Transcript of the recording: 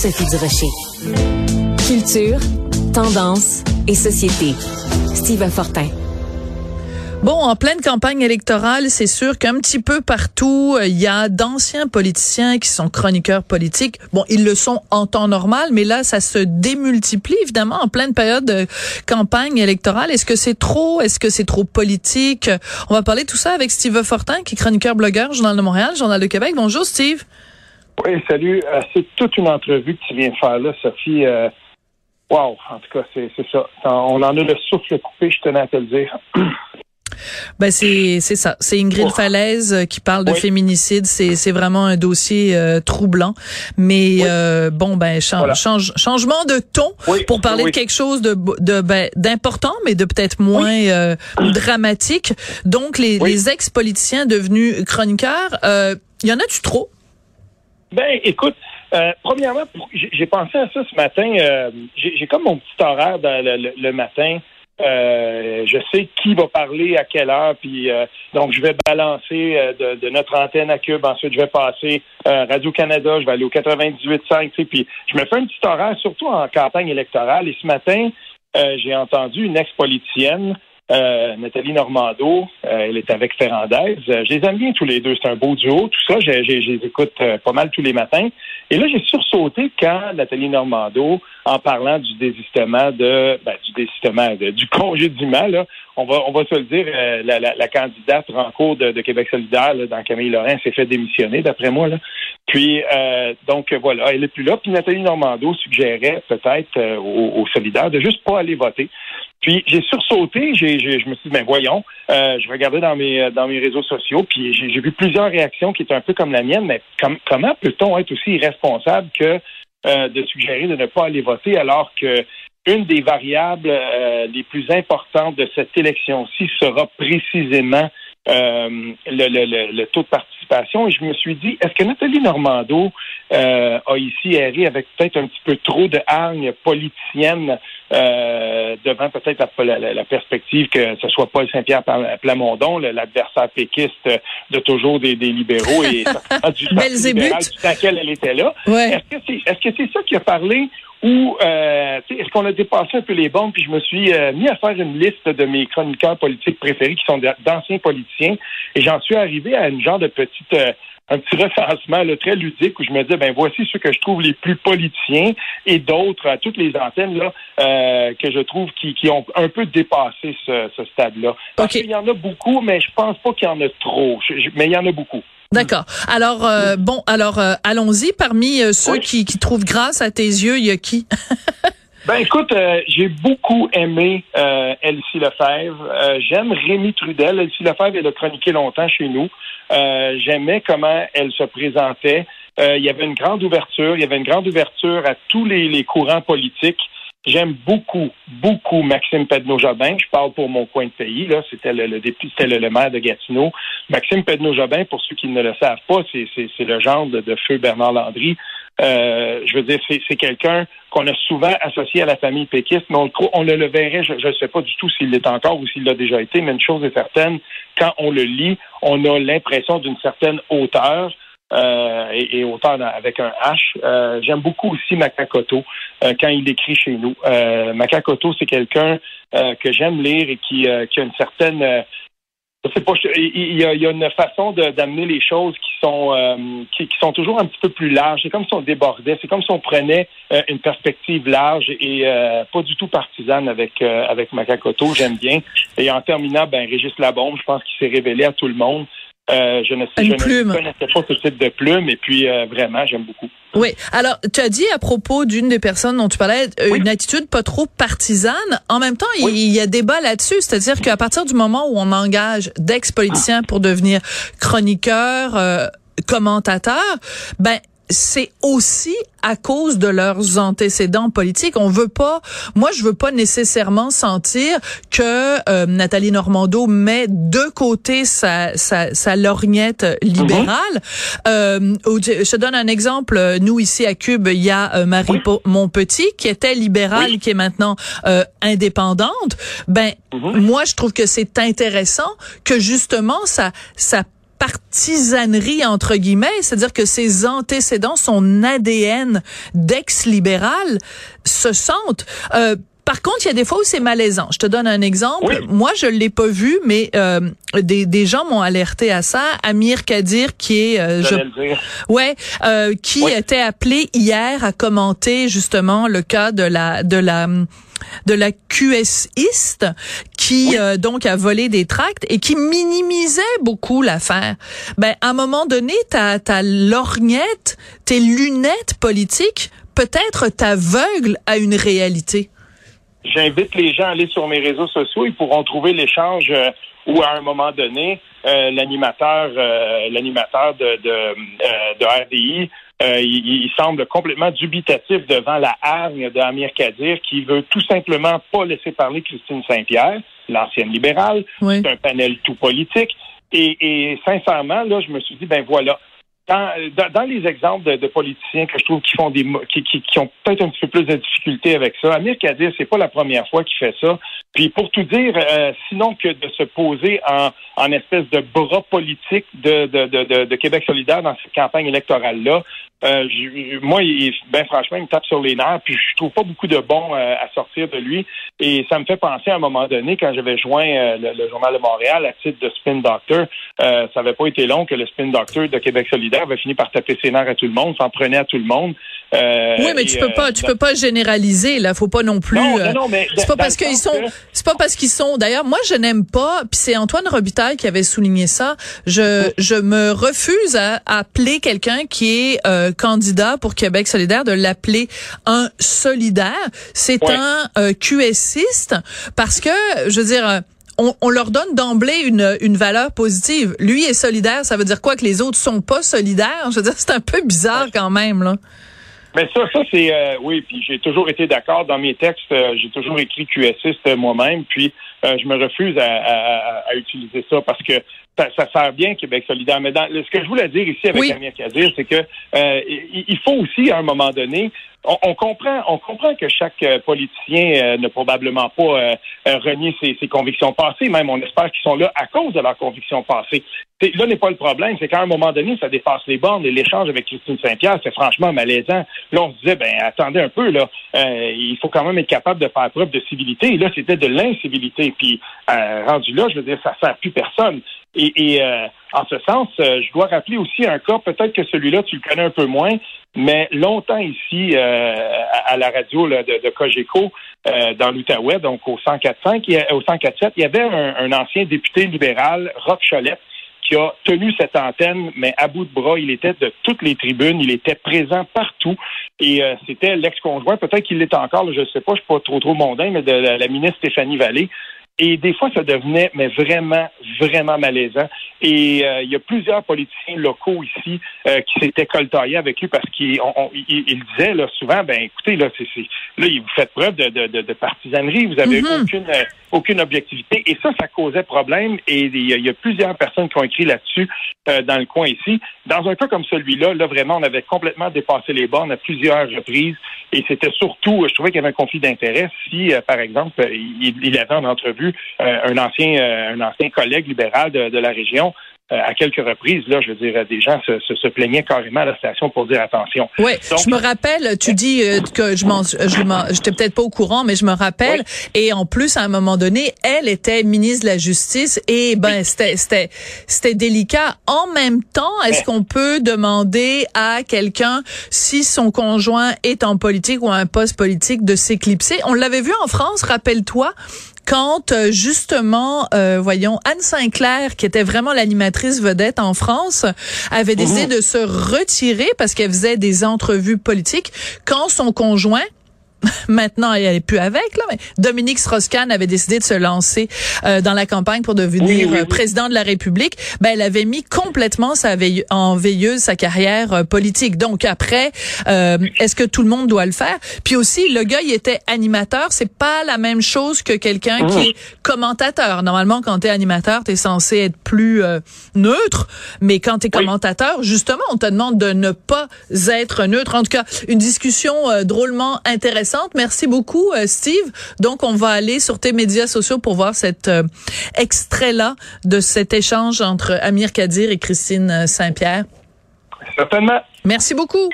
Sophie Durocher. Culture, tendance et société. Steve Fortin. Bon, en pleine campagne électorale, c'est sûr qu'un petit peu partout, euh, il y a d'anciens politiciens qui sont chroniqueurs politiques. Bon, ils le sont en temps normal, mais là, ça se démultiplie évidemment en pleine période de campagne électorale. Est-ce que c'est trop? Est-ce que c'est trop politique? On va parler de tout ça avec Steve Fortin, qui est chroniqueur, blogueur, Journal de Montréal, Journal de Québec. Bonjour, Steve. Oui, salut. Euh, c'est toute une entrevue que tu viens de faire là, Sophie. Euh, wow, en tout cas, c'est ça. On en a le souffle coupé, je tenais à te le dire. Ben c'est c'est ça, c'est Ingrid oh. Falaise euh, qui parle de féminicide, c'est c'est vraiment un dossier euh, troublant, mais euh, bon ben change, changement de ton pour parler de quelque chose de de ben, d'important mais de peut-être moins dramatique. Donc les les ex-politiciens devenus chroniqueurs, il y en a-tu trop? Ben écoute, premièrement, j'ai pensé à ça ce matin. j'ai comme mon petit horaire le matin. Euh, je sais qui va parler à quelle heure, puis euh, donc je vais balancer euh, de, notre antenne à Cube. Ensuite, je vais passer Radio Canada, je vais aller au 98.5, puis je me fais un petit horaire, surtout en campagne électorale. Et ce matin, j'ai entendu une ex-politicienne euh, Nathalie Normando, euh, elle est avec Ferrandez. Euh, je les aime bien tous les deux. C'est un beau duo. Tout ça, je, les écoute pas mal tous les matins. Et là, j'ai sursauté quand Nathalie Normando, en parlant du désistement de, ben, du congédiement, on va, on va se le dire, la, la, candidate en cours de, Québec solidaire, dans Camille Lorrain, s'est fait démissionner, d'après moi. Puis, donc, voilà, elle est plus là. Puis Nathalie Normando suggérait peut-être aux, aux solidaires de juste pas aller voter. Puis j'ai sursauté, j'ai, je me suis dit, ben voyons, euh, je regardais dans mes dans mes réseaux sociaux, puis j'ai, vu plusieurs réactions qui étaient un peu comme la mienne, mais comment peut-on être aussi irresponsable que euh, de suggérer de ne pas aller voter alors que une des variables euh, les plus importantes de cette élection-ci sera précisément euh, le, le, le, taux de participation. Et je me suis dit, est-ce que Nathalie Normando euh, a ici erré avec peut-être un petit peu trop de hargne politicienne euh, devant peut-être la, la, perspective que ce soit Paul Saint-Pierre Plamondon, l'adversaire péquiste de toujours des, des libéraux et du parti libéral dans lequel elle était là. Est-ce que c'est est-ce que c'est ça qui a parlé ou euh, est-ce qu'on a dépassé un peu les bombes, puis je me suis euh, mis à faire une liste de mes chroniqueurs politiques préférés qui sont d'anciens politiciens, et j'en suis arrivé à une genre de petite euh, un petit recensement très ludique où je me disais ben voici ceux que je trouve les plus politiciens et d'autres à toutes les antennes là que je trouve qui, qui ont un peu dépassé ce, ce stade-là. Parce qu'il y en a beaucoup, mais je pense pas qu'il y en a trop. mais il y en a beaucoup. D'accord. Alors euh, bon, alors euh, allons-y. Parmi euh, ceux qui, qui, trouvent grâce à tes yeux, il y a qui? Ben écoute, j'ai beaucoup aimé Elsie Lefebvre. J'aime Rémi Trudel. Elsie Lefebvre, elle a chroniqué longtemps chez nous. J'aimais comment elle se présentait. il y avait une grande ouverture. Il y avait une grande ouverture à tous les, les courants politiques. J'aime beaucoup, beaucoup Maxime Pedneau-Jobin. Je parle pour mon coin de pays. Là, c'était le, le c'était le, maire de Gatineau. Maxime Pedneau-Jobin, pour ceux qui ne le savent pas, c'est, le genre de, feu Bernard Landry. Euh, je veux dire, c'est, quelqu'un qu'on a souvent associé à la famille péquiste, mais on, on le, verrait, je ne sais pas du tout s'il l'est encore ou s'il l'a déjà été, mais une chose est certaine, quand on le lit, on a l'impression d'une certaine hauteur. Euh, et, et, avec un H. Euh, j'aime beaucoup aussi Makakoto euh, quand il écrit chez nous. Makakoto, c'est quelqu'un que j'aime lire et qui, qui a une certaine sais pas, il y, a, y a une façon d'amener les choses qui sont qui, qui, sont toujours un petit peu plus larges. C'est comme si on débordait, c'est comme si on prenait une perspective large et pas du tout partisane avec avec Makakoto. J'aime bien. Et en terminant, ben Régis Labombe, je pense qu'il s'est révélé à tout le monde. Euh, je ne, sais, je ne connaissais pas ce type de plume et puis euh, vraiment, j'aime beaucoup. Oui. Alors, tu as dit à propos d'une des personnes dont tu parlais, euh, une attitude pas trop partisane. En même temps, il y a débat là-dessus. C'est-à-dire qu'à partir du moment où on engage d'ex-politiciens pour devenir chroniqueurs, euh, commentateurs, ben c'est aussi à cause de leurs antécédents politiques. On veut pas, moi je veux pas nécessairement sentir que euh, Nathalie Normando met de côté sa, sa, sa lorgnette libérale. Euh, je te donne un exemple. Nous ici à Cube, il y a euh, Marie Montpetit qui était libérale, qui est maintenant euh, indépendante. Ben mhm. moi je trouve que c'est intéressant que justement ça ça partisanerie entre guillemets, c'est-à-dire que ses antécédents, son ADN d'ex-libéral se sentent. Euh, par contre, il y a des fois où c'est malaisant. Je te donne un exemple. Moi, je l'ai pas vu, mais euh, des, des gens m'ont alerté à ça. Amir Kadir, qui est, euh, je, ouais, euh, qui était appelé hier à commenter justement le cas de la de la de la QSiste qui euh, donc a volé des tracts et qui minimisait beaucoup l'affaire. Ben à un moment donné, ta ta lorgnette, tes lunettes politiques, peut-être t'aveuglent à une réalité. J'invite les gens à aller sur mes réseaux sociaux. Ils pourront trouver l'échange euh, où, à un moment donné, euh, l'animateur, euh, l'animateur de, de, de RDI, il, il, semble complètement dubitatif devant la hargne d'Amir Kadir, qui veut tout simplement pas laisser parler Christine Saint-Pierre, l'ancienne libérale. C'est un panel tout politique. Et, et sincèrement, là, je me suis dit, ben voilà, dans, les exemples de, politiciens que je trouve qui font des qui, qui, ont peut-être un petit peu plus de difficultés avec ça, Amir Kadir, c'est pas la première fois qu'il fait ça. Puis pour tout dire, euh, sinon que de se poser en, en espèce de bras politique de, de, de, de Québec solidaire dans cette campagne électorale-là, euh, moi, il, ben franchement, il me tape sur les nerfs, puis je trouve pas beaucoup de bon euh, à sortir de lui. Et ça me fait penser à un moment donné, quand j'avais joint euh, le, Journal de Montréal à titre de Spin Doctor, ça n'avait pas été long que le Spin Doctor de Québec solidaire avait fini par taper ses nerfs à tout le monde, s'en prenait à tout le monde. oui, mais tu peux pas, tu peux pas généraliser là. Faut pas non plus. Non, non, mais c'est pas parce qu'ils sont, c'est pas parce qu'ils sont. D'ailleurs, moi, je n'aime pas. Puis c'est Antoine Robitaille qui avait souligné ça. Je, je me refuse à, appeler quelqu'un qui est candidat pour Québec solidaire de l'appeler un solidaire. C'est un euh, QSiste parce que, je veux dire, euh, on, on, leur donne d'emblée une, une valeur positive. Lui est solidaire, ça veut dire quoi que les autres sont pas solidaires? Je veux dire, c'est un peu bizarre quand même là. Mais ça, ça c'est euh, oui. Puis j'ai toujours été d'accord dans mes textes. j'ai toujours écrit QSiste moi-même. Puis je me refuse à, à, à, utiliser ça parce que ça, sert bien Québec solidaire. Mais dans, ce que je voulais dire ici avec Amir Kadir, c'est que euh, il faut aussi, à un moment donné, on, comprend, on comprend que chaque euh, politicien euh, n'a probablement pas renié ses, ses, convictions passées. Même, on espère qu'ils sont là à cause de leurs convictions passées. Là n'est pas le problème, c'est qu'à un moment donné, ça dépasse les bornes et l'échange avec Christine Saint-Pierre, c'est franchement malaisant. Là, on se disait, ben attendez un peu, là, il faut quand même être capable de faire preuve de civilité. Et là, c'était de l'incivilité. Puis rendu là, je veux dire, ça sert plus personne. Et, et euh, en ce sens, euh, je dois rappeler aussi un cas, peut-être que celui-là, tu le connais un peu moins, mais longtemps ici, euh, à, la radio de, de Cogeco, dans l'Outaouais, donc au 104.5, au 104.7, il y avait un, ancien député libéral, Roch Cholette, qui a tenu cette antenne, mais à bout de bras, il était de toutes les tribunes, il était présent partout, et c'était l'ex-conjoint, peut-être qu'il l'est encore, je ne sais pas, je suis pas trop trop mondain, mais de la ministre Stéphanie Vallée, et des fois, ça devenait mais vraiment, vraiment malaisant. Et euh, il y a plusieurs politiciens locaux ici euh, qui s'étaient coltaillés avec lui parce qu'ils il, disaient là, souvent, ben écoutez, là, c'est, là, vous faites preuve de, de, de, partisanerie, vous avez mm-hmm. aucune, euh, aucune objectivité. Et ça, ça causait problème. Et il y, a, plusieurs personnes qui ont écrit là-dessus dans le coin ici. Dans un cas comme celui-là, là, vraiment, on avait complètement dépassé les bornes à plusieurs reprises. Et c'était surtout, je trouvais qu'il y avait un conflit d'intérêt si, par exemple, il, avait en entrevue euh, un ancien euh, un ancien collègue libéral de, la région euh, à quelques reprises, là, je veux dire, des gens se, se, plaignaient carrément à la station pour dire attention. Oui, je me rappelle, tu dis que je m'en, je j'étais peut-être pas au courant, mais je me rappelle. Et en plus, à un moment donné, elle était ministre de la Justice et ben c'était c'était c'était délicat. En même temps, est-ce qu'on peut demander à quelqu'un si son conjoint est en politique ou à un poste politique de s'éclipser? On l'avait vu en France, rappelle-toi quand euh, justement, euh, voyons, Anne Sinclair, qui était vraiment l'animatrice vedette en France, avait décidé mhm. de se retirer parce qu'elle faisait des entrevues politiques quand son conjoint maintenant elle est plus avec là mais Dominique Strauss-Kahn avait décidé de se lancer euh, dans la campagne pour devenir euh, président de la République. Ben elle avait mis complètement sa en veilleuse sa carrière euh, politique. Donc après est-ce que tout le monde doit le faire? Puis aussi le gars il était animateur. C'est pas la même chose que quelqu'un qui mmh. est commentateur. Normalement quand tu es animateur tu es censé être plus neutre. Mais quand tu es commentateur justement on te demande de ne pas être neutre. En tout cas une discussion drôlement intéressante intéressante. Merci beaucoup, Steve. Donc, on va aller sur tes médias sociaux pour voir cet extrait-là de cet échange entre Amir Kadir et Christine Saint-Pierre. Certainement. Merci beaucoup.